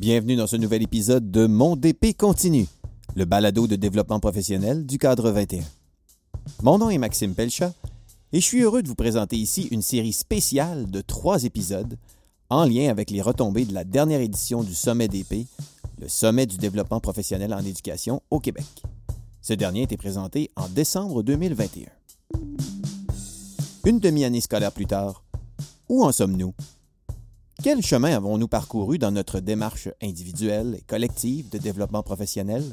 Bienvenue dans ce nouvel épisode de Mon DP continue, le balado de développement professionnel du cadre 21. Mon nom est Maxime Pelchat et je suis heureux de vous présenter ici une série spéciale de trois épisodes en lien avec les retombées de la dernière édition du Sommet DP, le Sommet du développement professionnel en éducation au Québec. Ce dernier a été présenté en décembre 2021. Une demi-année scolaire plus tard, où en sommes-nous? Quel chemin avons-nous parcouru dans notre démarche individuelle et collective de développement professionnel?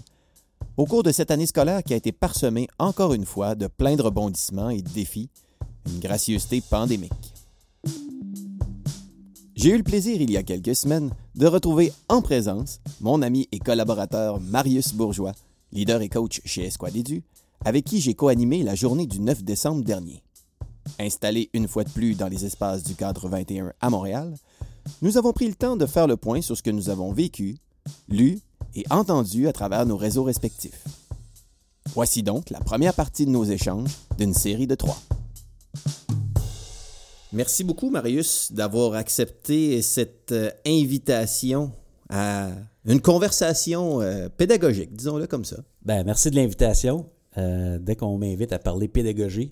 Au cours de cette année scolaire qui a été parsemée encore une fois de plein de rebondissements et de défis, une gracieuseté pandémique? J'ai eu le plaisir il y a quelques semaines de retrouver en présence mon ami et collaborateur Marius Bourgeois, leader et coach chez Esquad Edu, avec qui j'ai co-animé la journée du 9 décembre dernier. Installé une fois de plus dans les espaces du cadre 21 à Montréal, nous avons pris le temps de faire le point sur ce que nous avons vécu, lu et entendu à travers nos réseaux respectifs. Voici donc la première partie de nos échanges d'une série de trois. Merci beaucoup, Marius, d'avoir accepté cette euh, invitation à une conversation euh, pédagogique, disons-le comme ça. Ben, merci de l'invitation. Euh, dès qu'on m'invite à parler pédagogie,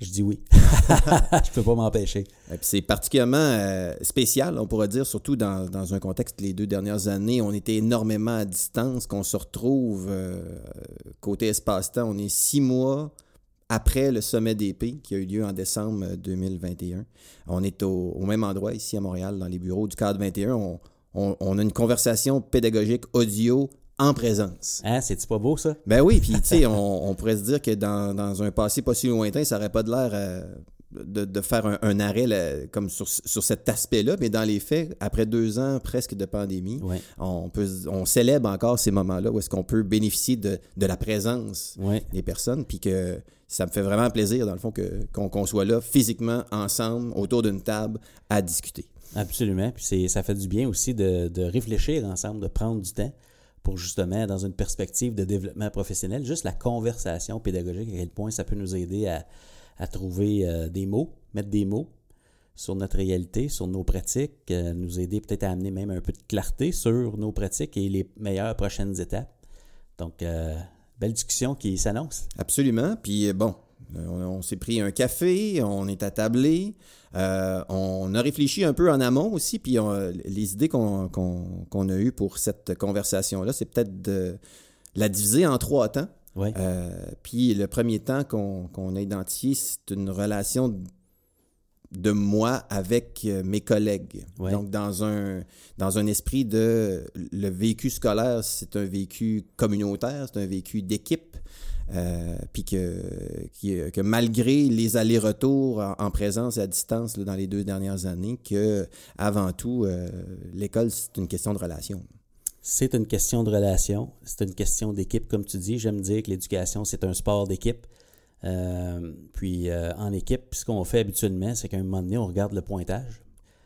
je dis oui. je peux pas m'empêcher. C'est particulièrement euh, spécial, on pourrait dire, surtout dans, dans, un contexte, les deux dernières années, on était énormément à distance, qu'on se retrouve euh, côté espace-temps. On est six mois après le sommet d'épée qui a eu lieu en décembre 2021. On est au, au, même endroit ici à Montréal, dans les bureaux du cadre 21. On, on, on a une conversation pédagogique audio en présence. Hein, c'est pas beau ça? Ben oui, puis tu sais, on, on, pourrait se dire que dans, dans, un passé pas si lointain, ça n'aurait pas de l'air euh, de, de, faire un, un arrêt là, comme sur, sur cet aspect-là, mais dans les faits, après deux ans presque de pandémie, ouais. on, peut, on célèbre encore ces moments-là où est-ce qu'on peut bénéficier de, de la présence ouais. des personnes, puis que ça me fait vraiment plaisir, dans le fond, qu'on qu soit là physiquement, ensemble, autour d'une table, à discuter. Absolument, puis ça fait du bien aussi de, de réfléchir ensemble, de prendre du temps justement, dans une perspective de développement professionnel, juste la conversation pédagogique, à quel point ça peut nous aider à, à trouver euh, des mots, mettre des mots sur notre réalité, sur nos pratiques, euh, nous aider peut-être à amener même un peu de clarté sur nos pratiques et les meilleures prochaines étapes. Donc, euh, belle discussion qui s'annonce. Absolument. Puis bon, on, on s'est pris un café, on est attablé. Euh, on a réfléchi un peu en amont aussi, puis on, les idées qu'on qu qu a eues pour cette conversation-là, c'est peut-être de la diviser en trois temps. Ouais. Euh, puis le premier temps qu'on qu a identifié, c'est une relation de moi avec mes collègues. Ouais. Donc, dans un, dans un esprit de le vécu scolaire, c'est un vécu communautaire, c'est un vécu d'équipe. Euh, puis que, que, que, malgré les allers-retours en, en, présence et à distance là, dans les deux dernières années, que avant tout, euh, l'école, c'est une question de relation. C'est une question de relation, c'est une question d'équipe, comme tu dis. J'aime dire que l'éducation, c'est un sport d'équipe. Euh, puis euh, en équipe, ce qu'on fait habituellement, c'est qu'à un moment donné, on regarde le pointage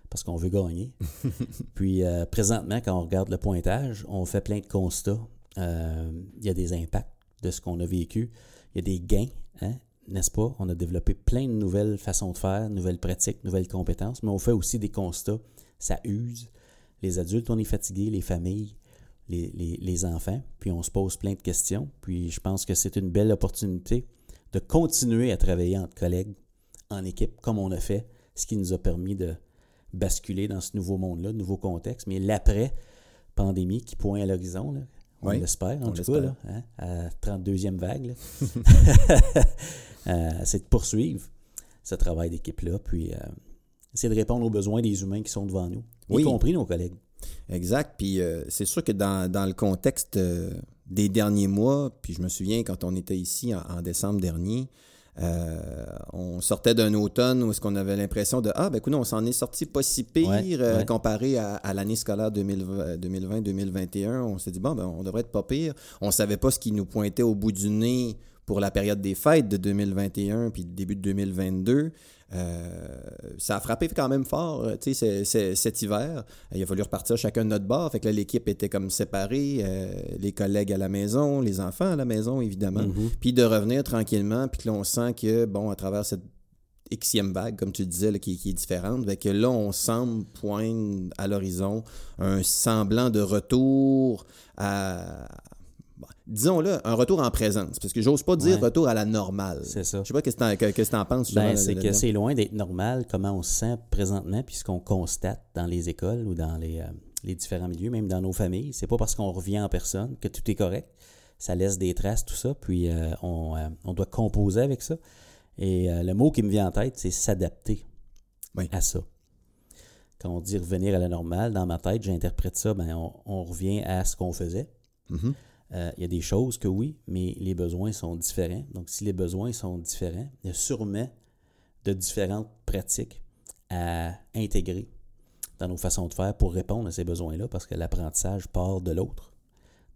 parce qu'on veut gagner. puis euh, présentement, quand on regarde le pointage, on fait plein de constats. Il y a des impacts de ce qu'on a vécu. Il y a des gains, hein, n'est-ce pas? On a développé plein de nouvelles façons de faire, nouvelles pratiques, nouvelles compétences, mais on fait aussi des constats. Ça use. Les adultes, on est fatigués, les familles, les, les, les enfants, puis on se pose plein de questions. Puis je pense que c'est une belle opportunité de continuer à travailler entre collègues, en équipe, comme on a fait, ce qui nous a permis de basculer dans ce nouveau monde-là, nouveau contexte. Mais l'après-pandémie qui pointe à l'horizon, on oui, l'espère, en tout cas, là, hein, à 32e vague, euh, c'est de poursuivre ce travail d'équipe-là, puis euh, essayer de répondre aux besoins des humains qui sont devant nous, oui. y compris nos collègues. Exact. Puis euh, c'est sûr que dans, dans le contexte euh, des derniers mois, puis je me souviens quand on était ici en, en décembre dernier, euh, on sortait d'un automne où est-ce qu'on avait l'impression de ah ben écoute on s'en est sorti pas si pire ouais, euh, ouais. comparé à, à l'année scolaire 2020-2021 on s'est dit bon ben on devrait être pas pire. On savait pas ce qui nous pointait au bout du nez pour la période des fêtes de 2021 puis le début de 2022 euh, ça a frappé quand même fort, tu sais, cet hiver. Il a fallu repartir chacun de notre bord. Fait que là, l'équipe était comme séparée, euh, les collègues à la maison, les enfants à la maison, évidemment. Mm -hmm. Puis de revenir tranquillement, puis que là, on sent que, bon, à travers cette Xème vague, comme tu disais, là, qui, qui est différente. Fait que là, on semble poindre à l'horizon un semblant de retour à. Disons-le, un retour en présence. Parce que j'ose pas dire Ouais. retour à la normale. C'est ça. Je sais pas qu'est-ce que t'en- que- tu en penses. Ben, c'est que c'est loin d'être normal comment on se sent présentement, puis ce qu'on constate dans les écoles ou dans les, euh, les différents milieux, même dans nos familles. C'est pas parce qu'on revient en personne que tout est correct. Ça laisse des traces, tout ça, puis euh, on, euh, on doit composer avec ça. Et le mot qui me vient en tête, c'est s'adapter Oui. à ça. Quand on dit revenir à la normale, dans ma tête, j'interprète ça, ben, on, on revient à ce qu'on faisait. Mhm. Euh, il y a des choses que oui, mais les besoins sont différents. Donc, si les besoins sont différents, il y a sûrement de différentes pratiques à intégrer dans nos façons de faire pour répondre à ces besoins-là, parce que l'apprentissage part de l'autre.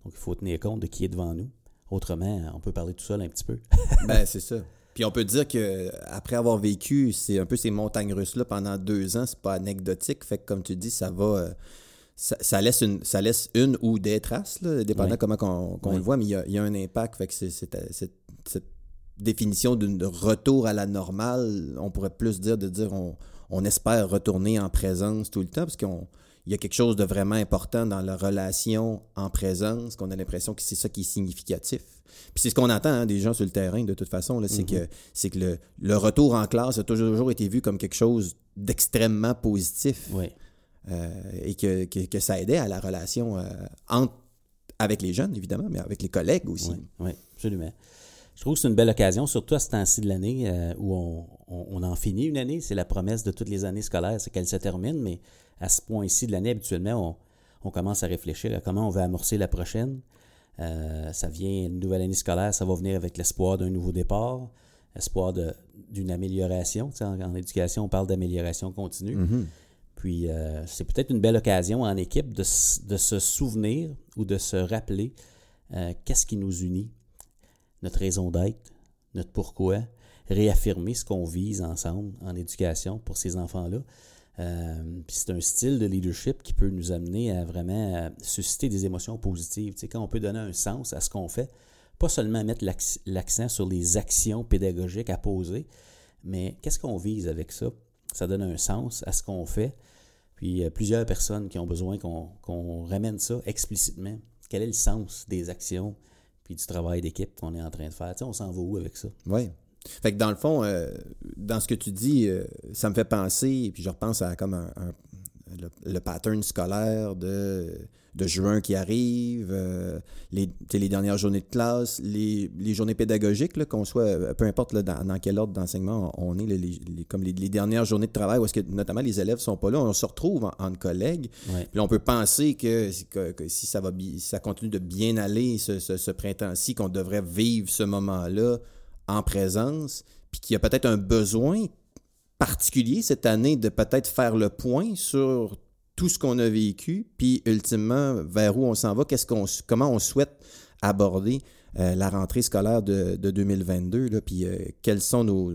Donc, il faut tenir compte de qui est devant nous. Autrement, on peut parler tout seul un petit peu. Ben, c'est ça. Puis on peut dire que après avoir vécu c'est un peu ces montagnes russes-là pendant deux ans, c'est pas anecdotique. Fait que comme tu dis, ça va. euh, Ça, ça laisse une, ça laisse une ou des traces, là, dépendant Oui. comment qu'on qu'on Oui. le voit, mais il y a, y a un impact. Fait que c'est- c'est- c'est- cette définition d'un retour à la normale, on pourrait plus dire de dire on, on espère retourner en présence tout le temps, parce qu'on il y a quelque chose de vraiment important dans la relation en présence, qu'on a l'impression que c'est ça qui est significatif. Puis c'est ce qu'on entend hein, des gens sur le terrain, de toute façon, là, c'est que, c'est que le, le retour en classe a toujours été vu comme quelque chose d'extrêmement positif Oui. Euh, et que, que, que ça aidait à la relation euh, entre, avec les jeunes, évidemment, mais avec les collègues aussi. Oui, oui, absolument. Je trouve que c'est une belle occasion, surtout à ce temps-ci de l'année euh, où on, on- on en finit une année. C'est la promesse de toutes les années scolaires, c'est qu'elle se termine, mais à ce point-ci de l'année, habituellement, on, on commence à réfléchir à comment on va amorcer la prochaine. Euh, ça vient, une nouvelle année scolaire, ça va venir avec l'espoir d'un nouveau départ, espoir d'une amélioration. Tu sais, en, en éducation, on parle d'amélioration continue. Mhm. Puis euh, c'est peut-être une belle occasion en équipe de, de se souvenir ou de se rappeler euh, qu'est-ce qui nous unit, notre raison d'être, notre pourquoi, réaffirmer ce qu'on vise ensemble en éducation pour ces enfants-là. Euh, c'est un style de leadership qui peut nous amener à vraiment euh, susciter des émotions positives. Tu sais, quand on peut donner un sens à ce qu'on fait, pas seulement mettre l'acc- l'accent sur les actions pédagogiques à poser, mais qu'est-ce qu'on vise avec ça? Ça donne un sens à ce qu'on fait. Puis a plusieurs personnes qui ont besoin qu'on ramène ça explicitement. Quel est le sens des actions puis du travail d'équipe qu'on est en train de faire? Tu sais, on s'en va où avec ça? Oui. Fait que dans le fond, euh, dans ce que tu dis, euh, ça me fait penser, puis je repense à comme un, le pattern scolaire de, de juin qui arrive, euh, les, les dernières journées de classe, les, les journées pédagogiques, qu'on soit, euh, peu importe là, dans, dans quel ordre d'enseignement on est, là, les, les- comme les, dernières journées de travail, où est-ce que notamment les élèves sont pas là, on se retrouve en- entre collègues, Ouais. puis on peut penser que, que- que si ça va si ça continue de bien aller ce, ce- ce printemps-ci, qu'on devrait vivre ce moment-là en présence, puis qu'il y a peut-être un besoin particulier cette année de peut-être faire le point sur tout ce qu'on a vécu, puis ultimement vers où on s'en va, qu'est-ce qu'on, comment on souhaite aborder euh, la rentrée scolaire de, de 2022, là, puis euh, quels sont nos,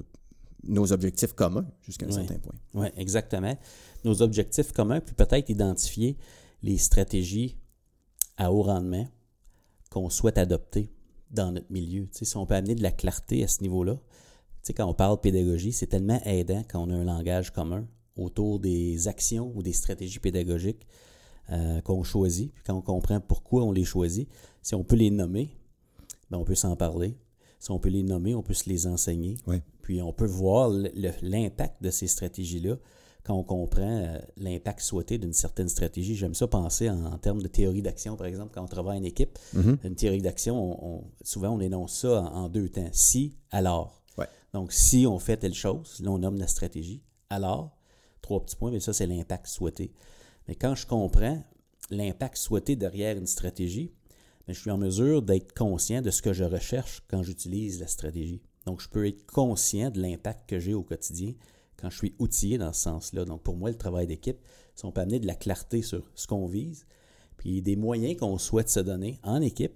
nos objectifs communs jusqu'à un certain point. Oui, exactement. Nos objectifs communs, puis peut-être identifier les stratégies à haut rendement qu'on souhaite adopter dans notre milieu. Tu sais, si on peut amener de la clarté à ce niveau-là, tu sais, quand on parle pédagogie, c'est tellement aidant quand on a un langage commun autour des actions ou des stratégies pédagogiques euh, qu'on choisit, puis quand on comprend pourquoi on les choisit, si on peut les nommer, ben on peut s'en parler. Si on peut les nommer, on peut se les enseigner. Ouais. Puis on peut voir l'impact de ces stratégies-là quand on comprend euh, l'impact souhaité d'une certaine stratégie. J'aime ça penser en, en termes de théorie d'action, par exemple, quand on travaille en équipe. Une théorie d'action, on- on- souvent on énonce ça en, en deux temps. Si, alors. Ouais. Donc, si on fait telle chose, là on nomme la stratégie. Alors, trois petits points, mais ça c'est l'impact souhaité. Mais quand je comprends l'impact souhaité derrière une stratégie, mais je suis en mesure d'être conscient de ce que je recherche quand j'utilise la stratégie. Donc, je peux être conscient de l'impact que j'ai au quotidien quand je suis outillé dans ce sens-là. Donc, pour moi, le travail d'équipe, c'est on peut amener de la clarté sur ce qu'on vise, puis des moyens qu'on souhaite se donner en équipe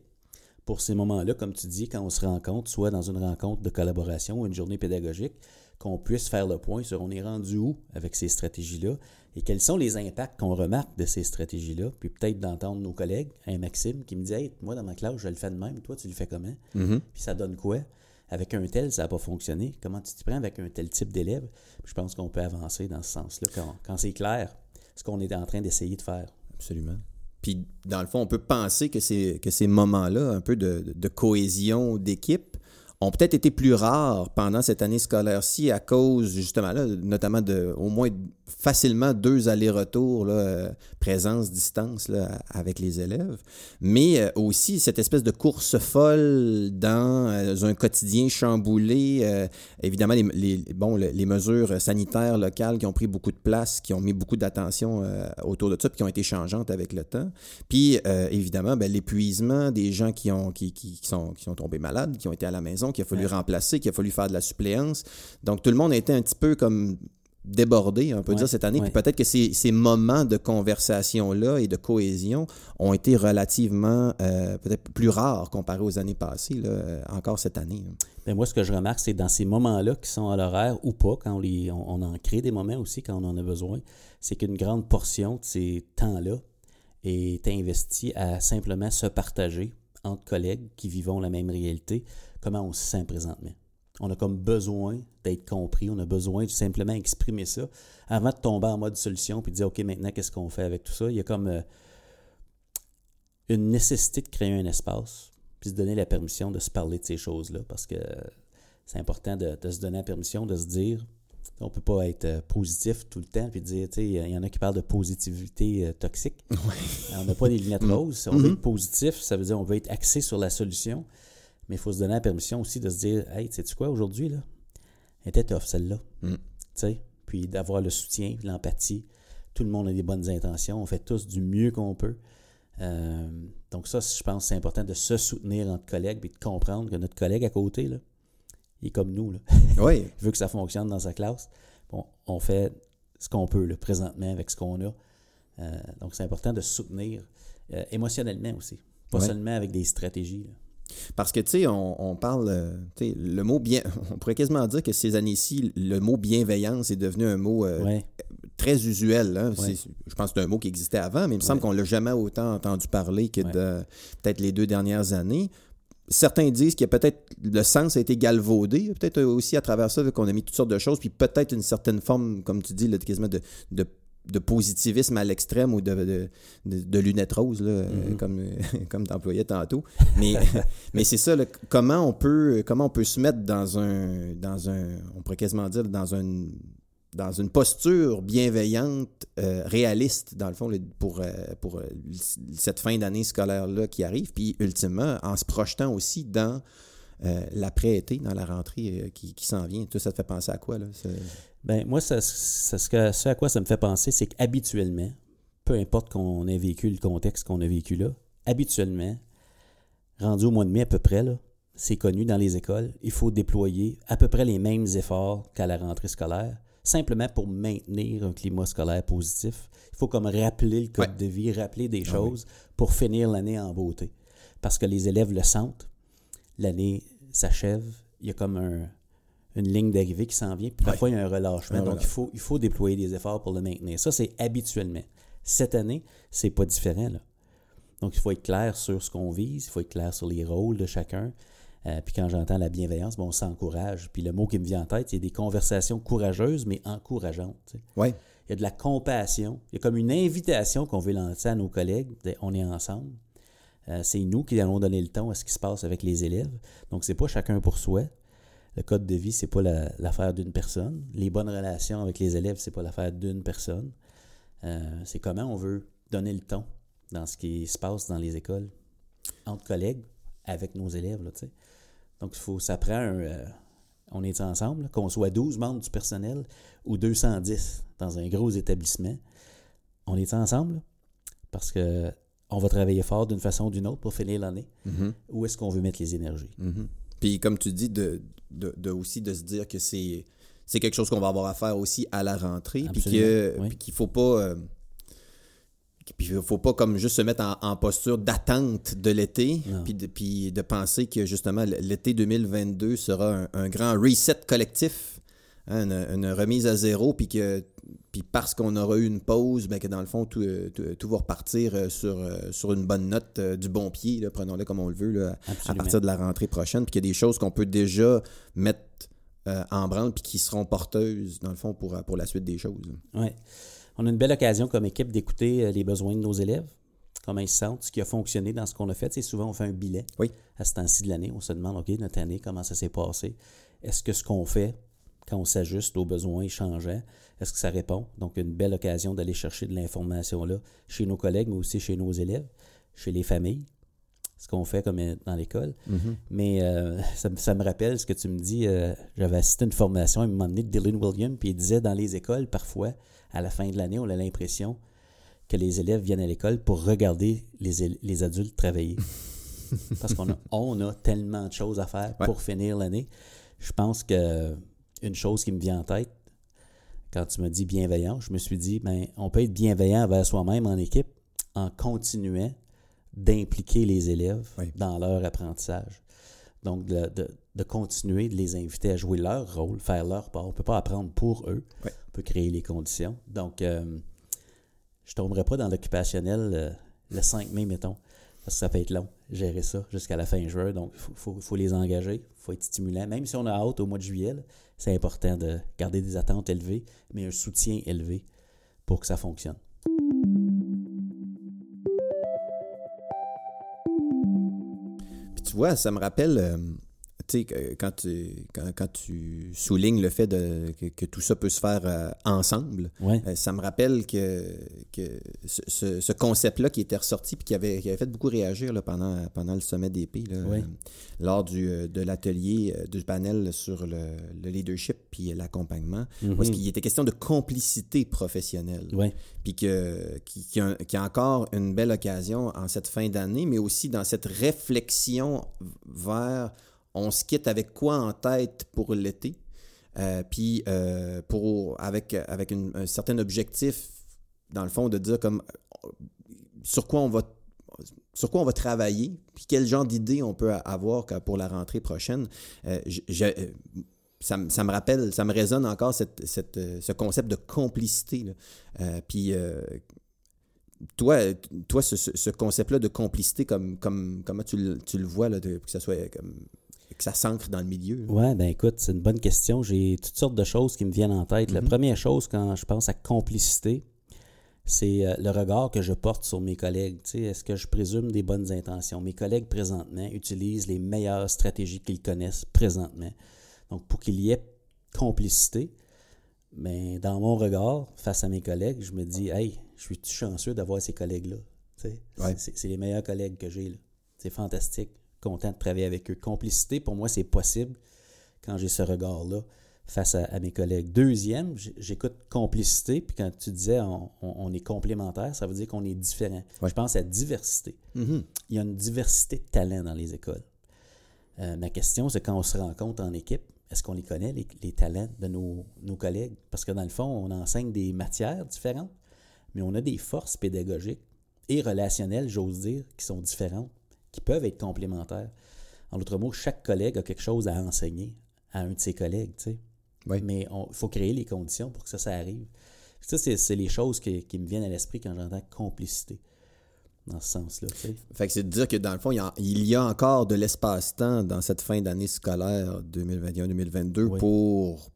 pour ces moments-là, comme tu dis, quand on se rencontre, soit dans une rencontre de collaboration ou une journée pédagogique, qu'on puisse faire le point sur on est rendu où avec ces stratégies-là et quels sont les impacts qu'on remarque de ces stratégies-là. Puis peut-être d'entendre nos collègues, un Maxime qui me dit Hey, moi dans ma classe, je le fais de même, toi tu le fais comment? Puis ça donne quoi? Avec un tel, ça n'a pas fonctionné. Comment tu t'y prends avec un tel type d'élève? Je pense qu'on peut avancer dans ce sens-là quand, quand c'est clair ce qu'on est en train d'essayer de faire. Absolument. Puis, dans le fond, on peut penser que ces, que ces moments-là, un peu de, de cohésion d'équipe, ont peut-être été plus rares pendant cette année scolaire-ci à cause, justement, là, notamment de au moins facilement deux allers-retours, euh, présence, distance là, avec les élèves, mais euh, aussi cette espèce de course folle dans euh, un quotidien chamboulé. évidemment, les, les, bon, les mesures sanitaires locales qui ont pris beaucoup de place, qui ont mis beaucoup d'attention autour de ça, puis qui ont été changeantes avec le temps. Puis, évidemment, ben, l'épuisement des gens qui, ont, qui, qui, sont, qui sont tombés malades, qui ont été à la maison, qu'il a fallu remplacer, qu'il a fallu faire de la suppléance. Donc, tout le monde a été un petit peu comme débordé, on peut dire, cette année. Puis peut-être que ces, ces, moments de conversation-là et de cohésion ont été relativement euh, peut-être plus rares comparés aux années passées, là, euh, encore cette année. Bien, moi, ce que je remarque, c'est dans ces moments-là qui sont à l'horaire ou pas, quand on, les, on, en crée des moments aussi quand on en a besoin, c'est qu'une grande portion de ces temps-là est investie à simplement se partager entre collègues qui vivons la même réalité, comment on se sent présentement. On a comme besoin d'être compris, on a besoin de simplement exprimer ça avant de tomber en mode solution puis de dire OK, maintenant, qu'est-ce qu'on fait avec tout ça? Il y a comme euh, une nécessité de créer un espace puis de se donner la permission de se parler de ces choses-là parce que c'est important de, se donner la permission de se dire on peut pas être euh, positif tout le temps puis dire, tu sais, il y en a qui parlent de positivité euh, toxique. On n'a pas des lunettes mm. roses. On veut mm-hmm. être positif, ça veut dire on veut être axé sur la solution. Mais il faut se donner la permission aussi de se dire Hey, sais-tu quoi aujourd'hui, là? Elle était tough, celle-là. Mm. Tu sais? Puis d'avoir le soutien, l'empathie. Tout le monde a des bonnes intentions. On fait tous du mieux qu'on peut. Euh, donc, ça, je pense c'est important de se soutenir entre collègues et de comprendre que notre collègue à côté, là, il est comme nous. Là. Oui. il veut que ça fonctionne dans sa classe. Bon, on fait ce qu'on peut là, présentement avec ce qu'on a. Euh, donc, c'est important de se soutenir euh, émotionnellement aussi. Pas seulement avec des stratégies. Là. Parce que, tu sais, on, parle, euh, tu sais, le mot bien, on pourrait quasiment dire que ces années-ci, le mot bienveillance est devenu un mot euh, très usuel. Hein. Je pense que c'est un mot qui existait avant, mais il me semble qu'on ne l'a jamais autant entendu parler que de peut-être les deux dernières années. Certains disent que peut-être le sens a été galvaudé, peut-être aussi à travers ça qu'on a mis toutes sortes de choses, puis peut-être une certaine forme, comme tu dis, là, quasiment de, de de positivisme à l'extrême ou de, de, lunettes roses, là, mm-hmm. comme, comme tu employais tantôt. Mais, mais c'est ça, comment, on peut, comment on peut se mettre dans un, dans un, on pourrait quasiment dire, dans un dans une posture bienveillante, euh, réaliste, dans le fond, pour, euh, pour euh, cette fin d'année scolaire-là qui arrive, puis ultimement, en se projetant aussi dans l'après-été, dans la rentrée qui, qui s'en vient. Tout ça te fait penser à quoi, là? Ben, moi, ça, ce, que, ce à quoi ça me fait penser, c'est qu'habituellement, peu importe qu'on ait vécu le contexte qu'on a vécu là, habituellement, rendu au mois de mai à peu près, c'est connu dans les écoles, il faut déployer à peu près les mêmes efforts qu'à la rentrée scolaire, simplement pour maintenir un climat scolaire positif. Il faut comme rappeler le code de vie, rappeler des ah choses pour finir l'année en beauté. Parce que les élèves le sentent, l'année s'achève, il y a comme un, une ligne d'arrivée qui s'en vient, puis parfois il y a un relâchement. Donc, il faut, il faut déployer des efforts pour le maintenir. Ça, c'est habituellement. Cette année, c'est pas différent. Là. Donc, il faut être clair sur ce qu'on vise, il faut être clair sur les rôles de chacun. Euh, puis quand j'entends la bienveillance, bon, on s'encourage. Puis le mot qui me vient en tête, c'est des conversations courageuses, mais encourageantes. Oui. Il y a de la compassion. Il y a comme une invitation qu'on veut lancer à nos collègues. On est ensemble. Euh, c'est nous qui allons donner le ton à ce qui se passe avec les élèves. Donc, c'est pas chacun pour soi. Le code de vie, c'est pas l'affaire d'une personne. Les bonnes relations avec les élèves, c'est pas l'affaire d'une personne. Euh, c'est comment on veut donner le ton dans ce qui se passe dans les écoles, entre collègues, avec nos élèves. Là, Donc, il faut, ça prend un. Euh, on est ensemble, qu'on soit 12 membres du personnel ou 210 dans un gros établissement. On est ensemble parce que on va travailler fort d'une façon ou d'une autre pour finir l'année. Mm-hmm. Où est-ce qu'on veut mettre les énergies? Mm-hmm. Puis comme tu dis, de, de, aussi de se dire que c'est c'est quelque chose qu'on va avoir à faire aussi à la rentrée, puis qu'il ne faut pas euh, puis il faut pas comme juste se mettre en, posture d'attente de l'été, puis de, puis de penser que justement l'été 2022 sera un, grand reset collectif, hein, une, remise à zéro, puis que puis parce qu'on aura eu une pause, ben que dans le fond, tout, euh, tout, tout va repartir euh, sur, euh, sur une bonne note du bon pied, prenons-le comme on le veut, là, à partir de la rentrée prochaine, puis qu'il y a des choses qu'on peut déjà mettre euh, en branle, puis qui seront porteuses, dans le fond, pour, pour la suite des choses. Oui. On a une belle occasion comme équipe d'écouter les besoins de nos élèves, comment ils se sentent, ce qui a fonctionné dans ce qu'on a fait. Sais, souvent, on fait un bilan Oui. à ce temps-ci de l'année. On se demande, OK, notre année, comment ça s'est passé? Est-ce que ce qu'on fait, quand on s'ajuste aux besoins changeants, est-ce que ça répond? Donc, une belle occasion d'aller chercher de l'information là chez nos collègues, mais aussi chez nos élèves, chez les familles, ce qu'on fait comme euh, dans l'école. Mais euh, ça, me- ça me rappelle ce que tu me dis. euh, J'avais assisté à une formation à un moment donné de Dylan Williams, puis il disait dans les écoles, parfois, à la fin de l'année, on a l'impression que les élèves viennent à l'école pour regarder les, les adultes travailler. Parce qu'on a, on a tellement de choses à faire Ouais. pour finir l'année. Je pense que une chose qui me vient en tête, quand tu me dis bienveillant, je me suis dit, ben, on peut être bienveillant envers soi-même en équipe en continuant d'impliquer les élèves Oui. dans leur apprentissage. Donc, de, de- de continuer de les inviter à jouer leur rôle, faire leur part. On ne peut pas apprendre pour eux. Oui. On peut créer les conditions. Donc, euh, je ne tomberai pas dans l'occupationnel euh, le 5 mai, mettons, parce que ça peut être long, gérer ça jusqu'à la fin juin. Donc, il faut, les engager, il faut être stimulant. Même si on a hâte au mois de juillet, c'est important de garder des attentes élevées, mais un soutien élevé pour que ça fonctionne. Puis tu vois, ça me rappelle, euh, tu sais, que- quand tu, quand, quand tu soulignes le fait de, que, que tout ça peut se faire euh, ensemble, Ouais. euh, ça me rappelle que, que ce, ce- ce concept-là qui était ressorti puis qui avait, qui avait fait beaucoup réagir là, pendant, pendant le sommet d'épée, Oui. euh, lors du, de l'atelier, du panel sur le, le leadership puis l'accompagnement, Mhm. où est-ce qu'il était question de complicité professionnelle Ouais. puis que, qui, qui a, qui a encore une belle occasion en cette fin d'année, mais aussi dans cette réflexion vers on se quitte avec quoi en tête pour l'été, euh, puis euh, pour avec, un certain objectif, dans le fond, de dire comme sur quoi on va sur quoi on va travailler, puis quel genre d'idées on peut avoir pour la rentrée prochaine. Euh, ça, me- rappelle, ça me résonne encore ce concept de complicité. puis toi, ce, ce- ce concept-là de complicité, comme, comme, comment tu le, vois, là, que ça soit que ça s'ancre dans le milieu. Ouais, ben écoute, c'est une bonne question. J'ai toutes sortes de choses qui me viennent en tête. La Mhm. première chose, quand je pense à complicité, c'est euh, le regard que je porte sur mes collègues. Tu sais, Est-ce que je présume des bonnes intentions? Mes collègues présentement utilisent les meilleures stratégies qu'ils connaissent présentement. Donc, pour qu'il y ait complicité, ben, dans mon regard, face à mes collègues, je me dis, hey, je suis chanceux d'avoir ces collègues-là? Tu sais, Ouais. C'est les meilleurs collègues que j'ai. C'est fantastique. Content de travailler avec eux. Complicité, pour moi, c'est possible quand j'ai ce regard-là face à, à mes collègues. Deuxième, j'écoute complicité, puis quand tu disais on, est complémentaire, ça veut dire qu'on est différent. Ouais. Je pense à diversité. Mhm. Il y a une diversité de talents dans les écoles. Euh, ma question, c'est quand on se rencontre en équipe, est-ce qu'on les connaît, les, les talents de nos, nos collègues? Parce que dans le fond, on enseigne des matières différentes, mais on a des forces pédagogiques et relationnelles, j'ose dire, qui sont différentes, qui peuvent être complémentaires. En d'autres mots, chaque collègue a quelque chose à enseigner à un de ses collègues, tu sais. Oui. Mais il faut créer les conditions pour que ça, ça arrive. Ça, c'est les choses qui, qui me viennent à l'esprit quand j'entends complicité, dans ce sens-là. Fait que c'est de dire que dans le fond, il y a, il y a encore de l'espace-temps dans cette fin d'année scolaire 2021-2022 Oui. pour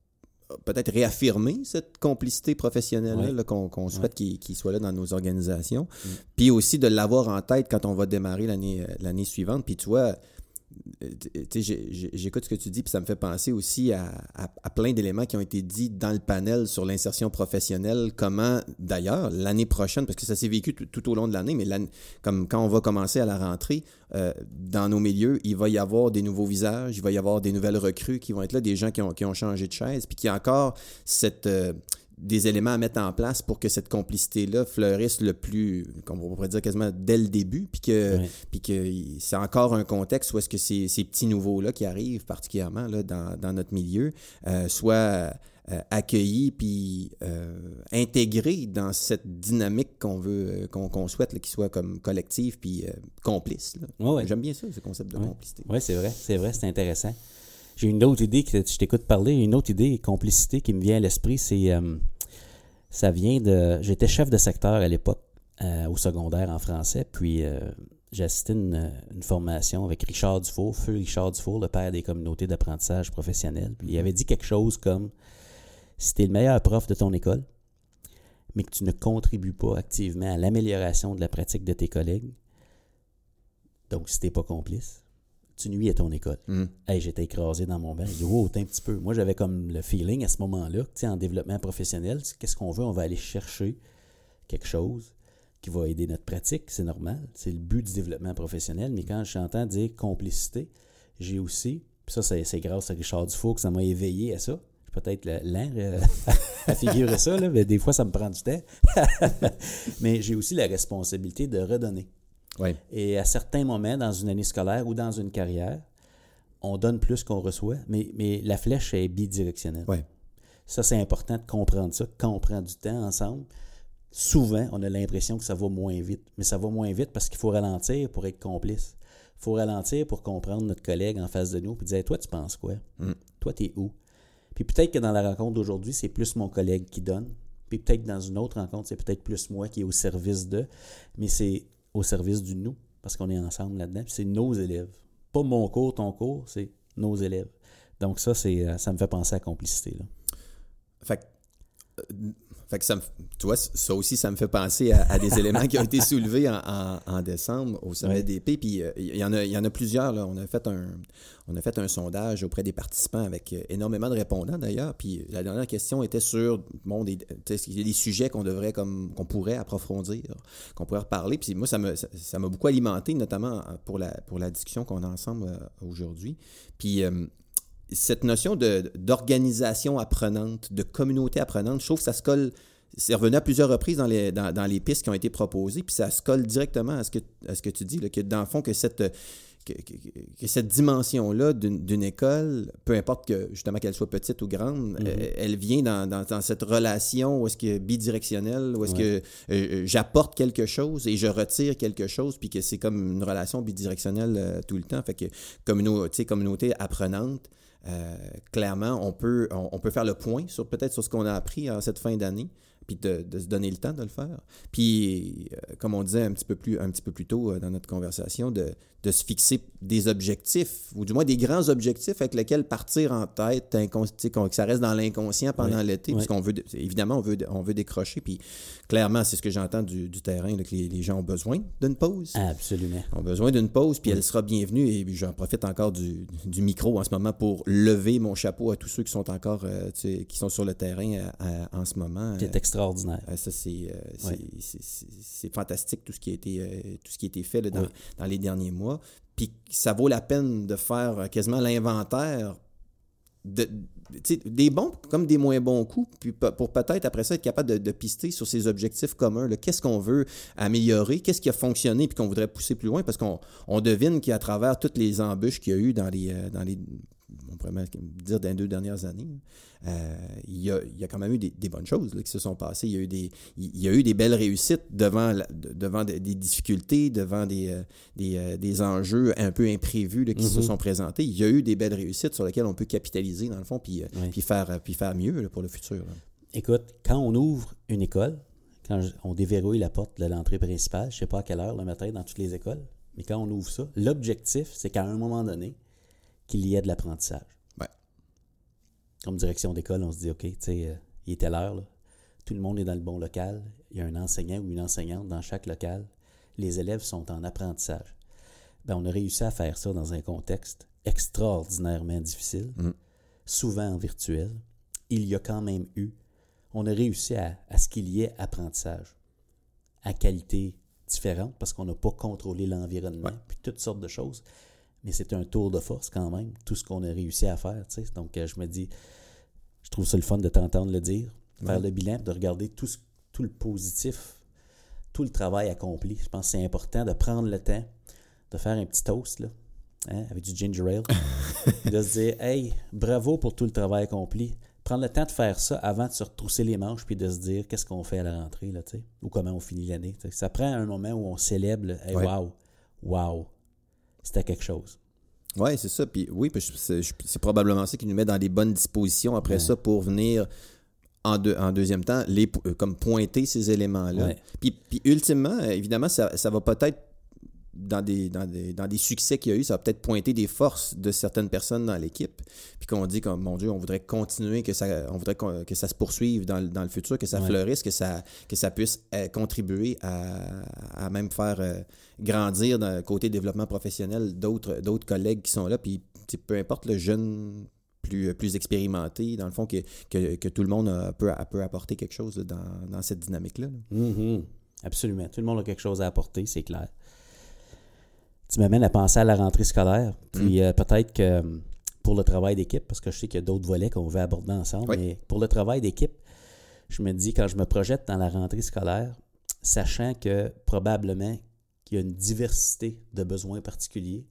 peut-être réaffirmer cette complicité professionnelle Oui. là, qu'on souhaite qu'il soit là dans nos organisations. Mm. Puis aussi de l'avoir en tête quand on va démarrer l'année euh, l'année suivante. Puis tu vois, j'écoute ce que tu dis, puis ça me fait penser aussi à, à- plein d'éléments qui ont été dits dans le panel sur l'insertion professionnelle. Comment, d'ailleurs, l'année prochaine, parce que ça s'est vécu tout, au long de l'année, mais comme quand on va commencer à la rentrée, euh, dans nos milieux, il va y avoir des nouveaux visages, il va y avoir des nouvelles recrues qui vont être là, des gens qui ont, qui ont changé de chaise, puis qu'il y a encore cette, euh, des éléments à mettre en place pour que cette complicité-là fleurisse le plus, comme on pourrait dire quasiment dès le début, puis que, puis que c'est encore un contexte où est-ce que ces, ces petits nouveaux-là qui arrivent particulièrement là, dans, dans notre milieu euh, soient euh, accueillis puis euh, intégrés dans cette dynamique qu'on veut, qu'on souhaite, là, qu'ils soient comme collective puis complice. là. Ouais, ouais. J'aime bien ça, ce concept de complicité. Oui, c'est vrai, c'est vrai, c'est intéressant. J'ai une autre idée que je t'écoute parler, une autre idée, complicité qui me vient à l'esprit, c'est euh, Ça vient de. J'étais chef de secteur à l'époque euh, au secondaire en français, puis euh, j'ai une, formation avec Richard Dufour, feu Richard Dufour, le père des communautés d'apprentissage professionnel. Il avait dit quelque chose comme si tu es le meilleur prof de ton école, mais que tu ne contribues pas activement à l'amélioration de la pratique de tes collègues, donc si tu n'es pas complice, tu nuis à ton école. Mm. Hey, j'étais écrasé dans mon bain. J'ai dit, oh, un petit peu. Moi, j'avais comme le feeling à ce moment-là, que, tu sais, en développement professionnel, qu'est-ce qu'on veut? On va aller chercher quelque chose qui va aider notre pratique, c'est normal. C'est le but du développement professionnel. Mais quand j'entends dire complicité, j'ai aussi, puis ça, c'est, grâce à Richard Dufour que ça m'a éveillé à ça. J'ai peut-être le- l'air euh, à figurer ça, là, mais des fois, ça me prend du temps. mais j'ai aussi la responsabilité de redonner. Et à certains moments, dans une année scolaire ou dans une carrière, on donne plus qu'on reçoit, mais, mais la flèche est bidirectionnelle. Ça, c'est important de comprendre ça. Quand on prend du temps ensemble, souvent, on a l'impression que ça va moins vite. Mais ça va moins vite parce qu'il faut ralentir pour être complice. Il faut ralentir pour comprendre notre collègue en face de nous et dire Toi, tu penses quoi? Mm. Toi, t'es où Puis peut-être que dans la rencontre d'aujourd'hui, c'est plus mon collègue qui donne. Puis peut-être que dans une autre rencontre, c'est peut-être plus moi qui est au service de. Mais c'est au service du nous parce qu'on est ensemble là-dedans. C'est nos élèves. Pas mon cours, ton cours, c'est nos élèves. Donc ça, c'est, euh, ça me fait penser à complicité. Là. Fait que, euh, fait que ça me, tu vois, ça aussi, ça me fait penser à, à des éléments qui ont été soulevés en, en- en décembre au sommet Ouais. d'épée. Puis euh, il y, en a, il y en a plusieurs. Là. On, a fait un, on a fait un sondage auprès des participants avec euh, énormément de répondants d'ailleurs. Puis la dernière question était sur bon, des, sujets qu'on devrait comme qu'on pourrait approfondir, qu'on pourrait reparler? Puis moi, ça me, ça, ça m'a beaucoup alimenté, notamment euh, pour la, pour la discussion qu'on a ensemble euh, aujourd'hui. Puis euh, cette notion d'organisation apprenante, de communauté apprenante, je trouve que ça se colle. C'est revenu à plusieurs reprises dans les, dans, dans les pistes qui ont été proposées, puis ça se colle directement à ce que, à ce que tu dis, là, que dans le fond, que cette, que, que- que cette dimension-là d'une école, peu importe que justement qu'elle soit petite ou grande, euh, elle vient dans, dans- dans cette relation où est-ce que bidirectionnelle, où est-ce que euh, euh, j'apporte quelque chose et je retire quelque chose, puis que c'est comme une relation bidirectionnelle euh, tout le temps. Fait que communauté, communauté apprenante, clairement, on peut, on, peut faire le point sur peut-être sur ce qu'on a appris en cette fin d'année, puis de, de se donner le temps de le faire. Puis, euh, comme on disait un petit peu plus, un petit peu plus tôt euh, dans notre conversation, de, de se fixer des objectifs, ou du moins des grands objectifs avec lesquels partir en tête, que ça reste dans l'inconscient pendant Oui. l'été, Oui. parce qu'on veut, évidemment, on veut, on veut décrocher, puis clairement, c'est ce que j'entends du, du terrain, là, que les, les gens ont besoin d'une pause Absolument. ont besoin d'une pause, puis elle sera bienvenue. Et j'en profite encore du, du micro en ce moment pour lever mon chapeau à tous ceux qui sont encore euh, qui sont sur le terrain à- en ce moment. C'est extraordinaire. Euh, ça, c'est euh, c'est- Ouais. fantastique tout ce qui a été, euh, tout ce qui a été fait là, dans, dans les derniers mois. Puis ça vaut la peine de faire euh, quasiment l'inventaire de, des bons comme des moins bons coups, puis pour peut-être après ça être capable de, de pister sur ces objectifs communs. Qu'est-ce qu'on veut améliorer? Qu'est-ce qui a fonctionné puis qu'on voudrait pousser plus loin? Parce qu'on on devine qu'à travers toutes les embûches qu'il y a eu dans les, dans les on pourrait même dire dans les deux dernières années, euh, il, y a, il y a quand même eu des, des bonnes choses là, qui se sont passées. Il y a eu des, il y a eu des belles réussites devant, la- de- devant des, des difficultés, devant des, euh, des, euh, des enjeux un peu imprévus là, qui se Mhm. sont présentés. Il y a eu des belles réussites sur lesquelles on peut capitaliser, dans le fond, puis, Oui. puis, faire, puis faire mieux là, pour le futur. Écoute, quand on ouvre une école, quand on déverrouille la porte de l'entrée principale, je ne sais pas à quelle heure le matin dans toutes les écoles, mais quand on ouvre ça, l'objectif, c'est qu'à un moment donné, qu'il y ait de l'apprentissage. Ouais. Comme direction d'école, on se dit, OK, tu sais, euh, il était l'heure, tout le monde est dans le bon local, il y a un enseignant ou une enseignante dans chaque local, les élèves sont en apprentissage. Ben, on a réussi à faire ça dans un contexte extraordinairement difficile, Mm. souvent en virtuel. Il y a quand même eu, on a réussi à, à ce qu'il y ait apprentissage à qualité différente parce qu'on n'a pas contrôlé l'environnement, Ouais. puis toutes sortes de choses. Mais c'est un tour de force quand même, tout ce qu'on a réussi à faire. Donc, euh, je me dis, je trouve ça le fun de t'entendre le dire, faire Ouais. le bilan, de regarder tout, ce- tout le positif, tout le travail accompli. Je pense que c'est important de prendre le temps de faire un petit toast, là, hein, avec du ginger ale, de se dire, hey, bravo pour tout le travail accompli. Prendre le temps de faire ça avant de se retrousser les manches puis de se dire qu'est-ce qu'on fait à la rentrée, là, ou comment on finit l'année. Ça prend un moment où on célèbre, hey, Ouais. wow, wow, c'était quelque chose. Oui, c'est ça. Puis oui, c'est probablement ça qui nous met dans les bonnes dispositions après Ouais. ça pour venir en, deux- en deuxième temps, les, euh, comme pointer ces éléments-là. Ouais. Puis, puis ultimement, euh, évidemment, ça, ça va peut-être, dans des, dans, des, dans des succès qu'il y a eu, ça va peut-être pointer des forces de certaines personnes dans l'équipe. Puis qu'on dit, comme, mon Dieu, on voudrait continuer, que ça, on voudrait que ça se poursuive dans, le- dans le futur, que ça Ouais. fleurisse, que ça, que ça puisse euh, contribuer à, à même faire euh, grandir dans côté développement professionnel d'autres d'autres collègues qui sont là. Puis peu importe le jeune plus, plus expérimenté, dans le fond, que, que, que tout le monde a- peut, peut apporter quelque chose là, dans, dans cette dynamique-là. là. Mhm. Absolument. Tout le monde a quelque chose à apporter, c'est clair. Tu m'amènes à penser à la rentrée scolaire. Puis euh, peut-être que euh, pour le travail d'équipe, parce que je sais qu'il y a d'autres volets qu'on veut aborder ensemble, Oui. mais pour le travail d'équipe, je me dis, quand je me projette dans la rentrée scolaire, sachant que probablement qu'il y a une diversité de besoins particuliers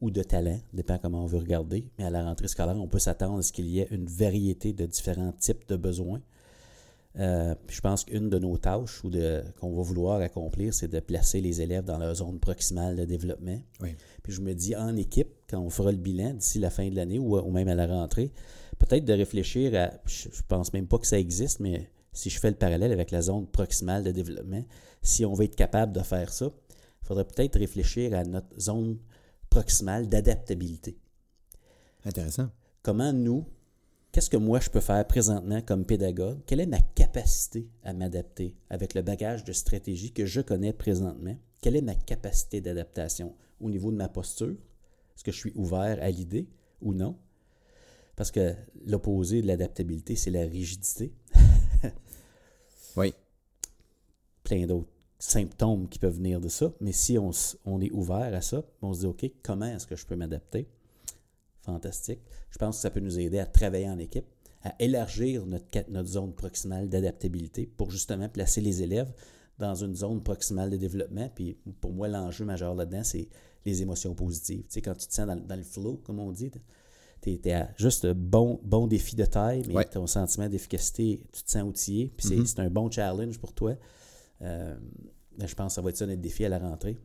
ou de talents, dépend comment on veut regarder, mais à la rentrée scolaire, on peut s'attendre à ce qu'il y ait une variété de différents types de besoins. Euh, je pense qu'une de nos tâches ou de qu'on va vouloir accomplir, c'est de placer les élèves dans leur zone proximale de développement. Oui. Puis je me dis en équipe, quand on fera le bilan d'ici la fin de l'année ou, ou même à la rentrée, peut-être de réfléchir à, je, je pense même pas que ça existe, mais si je fais le parallèle avec la zone proximale de développement, si on veut être capable de faire ça, il faudrait peut-être réfléchir à notre zone proximale d'adaptabilité Intéressant. comment nous, qu'est-ce que moi je peux faire présentement comme pédagogue? Quelle est ma capacité à m'adapter avec le bagage de stratégie que je connais présentement? Quelle est ma capacité d'adaptation au niveau de ma posture? Est-ce que je suis ouvert à l'idée ou non? Parce que l'opposé de l'adaptabilité, c'est la rigidité. Oui. plein d'autres symptômes qui peuvent venir de ça. Mais si on, est ouvert à ça, on se dit, OK, comment est-ce que je peux m'adapter? Fantastique. Je pense que ça peut nous aider à travailler en équipe, à élargir notre, notre zone proximale d'adaptabilité pour justement placer les élèves dans une zone proximale de développement. Puis pour moi, l'enjeu majeur là-dedans, c'est les émotions positives. Tu sais, quand tu te sens dans, le- dans le flow, comme on dit, tu es, à juste un bon, bon défi de taille, mais Ouais. ton sentiment d'efficacité, tu te sens outillé, puis c'est Mhm. c'est un bon challenge pour toi. Euh, ben, je pense que ça va être ça notre défi à la rentrée,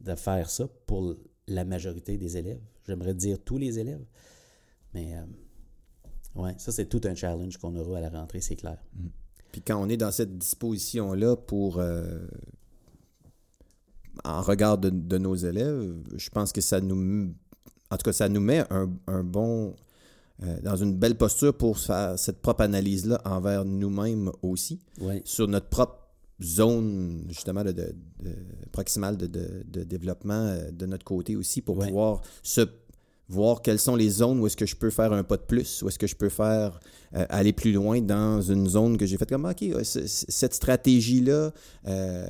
de faire ça pour la majorité des élèves. J'aimerais dire tous les élèves, mais euh, ouais, ça c'est tout un challenge qu'on aura à la rentrée, c'est clair. Puis quand on est dans cette disposition-là pour, euh, en regard de, de nos élèves, je pense que ça nous, en tout cas, ça nous met un, un bon, euh, dans une belle posture pour faire cette propre analyse-là envers nous-mêmes aussi, Ouais. sur notre propre zone, justement, de, de- de- proximale de, développement euh, de notre côté aussi, pour Ouais. pouvoir se voir quelles sont les zones où est-ce que je peux faire un pas de plus, où est-ce que je peux faire euh, aller plus loin dans une zone que j'ai faite comme, OK, cette stratégie-là, euh,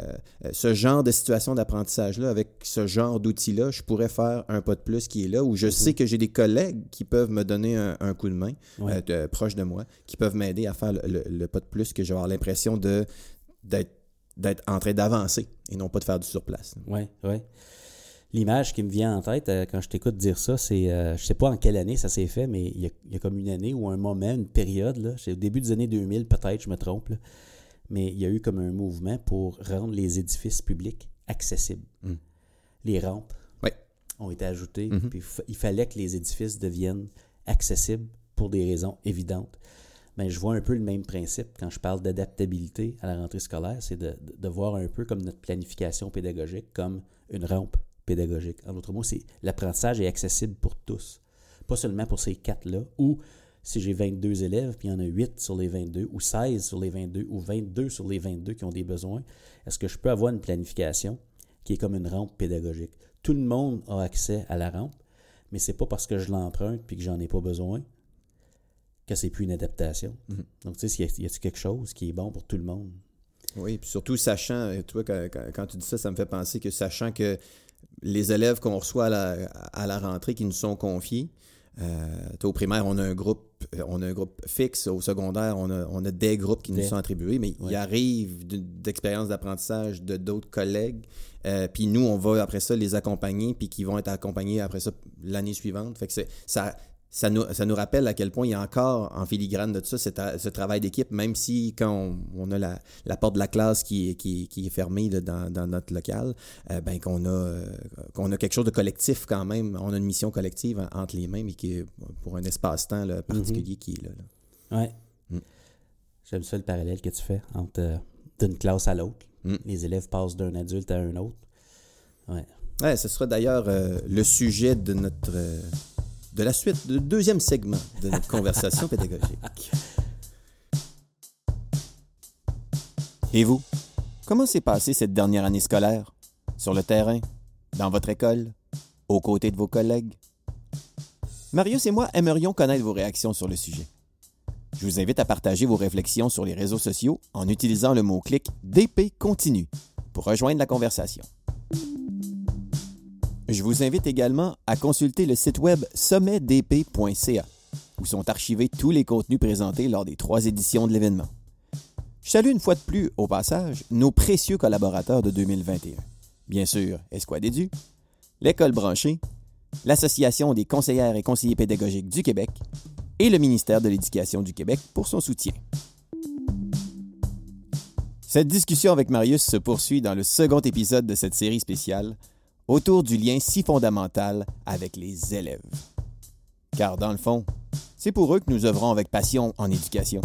ce genre de situation d'apprentissage-là, avec ce genre d'outils-là, je pourrais faire un pas de plus qui est là, où je sais que j'ai des collègues qui peuvent me donner un, un coup de main, Ouais. euh, de- moi, qui peuvent m'aider à faire le, le- le pas de plus que je vais avoir l'impression de d'être d'être en train d'avancer et non pas de faire du surplace. Oui, oui. L'image qui me vient en tête euh, quand je t'écoute dire ça, c'est, euh, je sais pas en quelle année ça s'est fait, mais il y, a, il y a comme une année ou un moment, une période, là, c'est au début des années 2000 peut-être, je me trompe, là, mais il y a eu comme un mouvement pour rendre les édifices publics accessibles. Mm. Les rampes ont été ajoutées, Mhm. puis fa- il fallait que les édifices deviennent accessibles pour des raisons évidentes. Mais je vois un peu le même principe quand je parle d'adaptabilité à la rentrée scolaire, c'est de, voir un peu comme notre planification pédagogique comme une rampe pédagogique. En d'autres mots, c'est l'apprentissage est accessible pour tous, pas seulement pour ces quatre-là, ou si j'ai 22 élèves, puis il y en a 8 sur les 22, ou 16 sur les 22, ou 22 sur les 22 qui ont des besoins, est-ce que je peux avoir une planification qui est comme une rampe pédagogique? Tout le monde a accès à la rampe, mais c'est pas parce que je l'emprunte puis que j'en ai pas besoin que c'est plus une adaptation. Mhm. Donc, tu sais, y a-t-il quelque chose qui est bon pour tout le monde? Oui, puis surtout sachant, euh, tu vois, quand, tu dis ça, ça me fait penser que sachant que les élèves qu'on reçoit à la, à la rentrée qui nous sont confiés, euh, au primaire, on a un groupe, euh, on a un groupe fixe. Au secondaire, on a, on a des groupes qui nous sont attribués, mais il Ouais. arrive d'une- d'expériences d'apprentissage de d'autres collègues. euh, puis nous, on va après ça les accompagner, puis qui vont être accompagnés après ça l'année suivante. Fait que ça, ça, nous, ça nous rappelle à quel point il y a encore en filigrane de tout ça, ce travail d'équipe, même si quand on, on a la, la porte de la classe qui, est- qui, est- qui est fermée là, dans, dans notre local, euh, ben, qu'on a, euh, qu'on a quelque chose de collectif quand même. On a une mission collective en- entre les mains, mais qui est pour un espace-temps particulier qui est là. là. Ouais. Mm. J'aime ça le parallèle que tu fais entre euh, d'une classe à l'autre. Mm. Les élèves passent d'un adulte à un autre. Ouais. Ouais, ce sera d'ailleurs euh, le sujet de notre de la suite, du deuxième segment de notre conversation pédagogique. Et vous, comment s'est passée cette dernière année scolaire? Sur le terrain? Dans votre école? Aux côtés de vos collègues? Marius et moi aimerions connaître vos réactions sur le sujet. Je vous invite à partager vos réflexions sur les réseaux sociaux en utilisant le mot-clic DP Continue pour rejoindre la conversation. Je vous invite également à consulter le site web sommetdp.ca où sont archivés tous les contenus présentés lors des trois éditions de l'événement. Je salue une fois de plus, au passage, nos précieux collaborateurs de 2021. Bien sûr, Esquad Édu, l'École branchée, l'Association des conseillères et conseillers pédagogiques du Québec et le ministère de l'Éducation du Québec pour son soutien. Cette discussion avec Marius se poursuit dans le second épisode de cette série spéciale autour du lien si fondamental avec les élèves. Car dans le fond, c'est pour eux que nous œuvrons avec passion en éducation.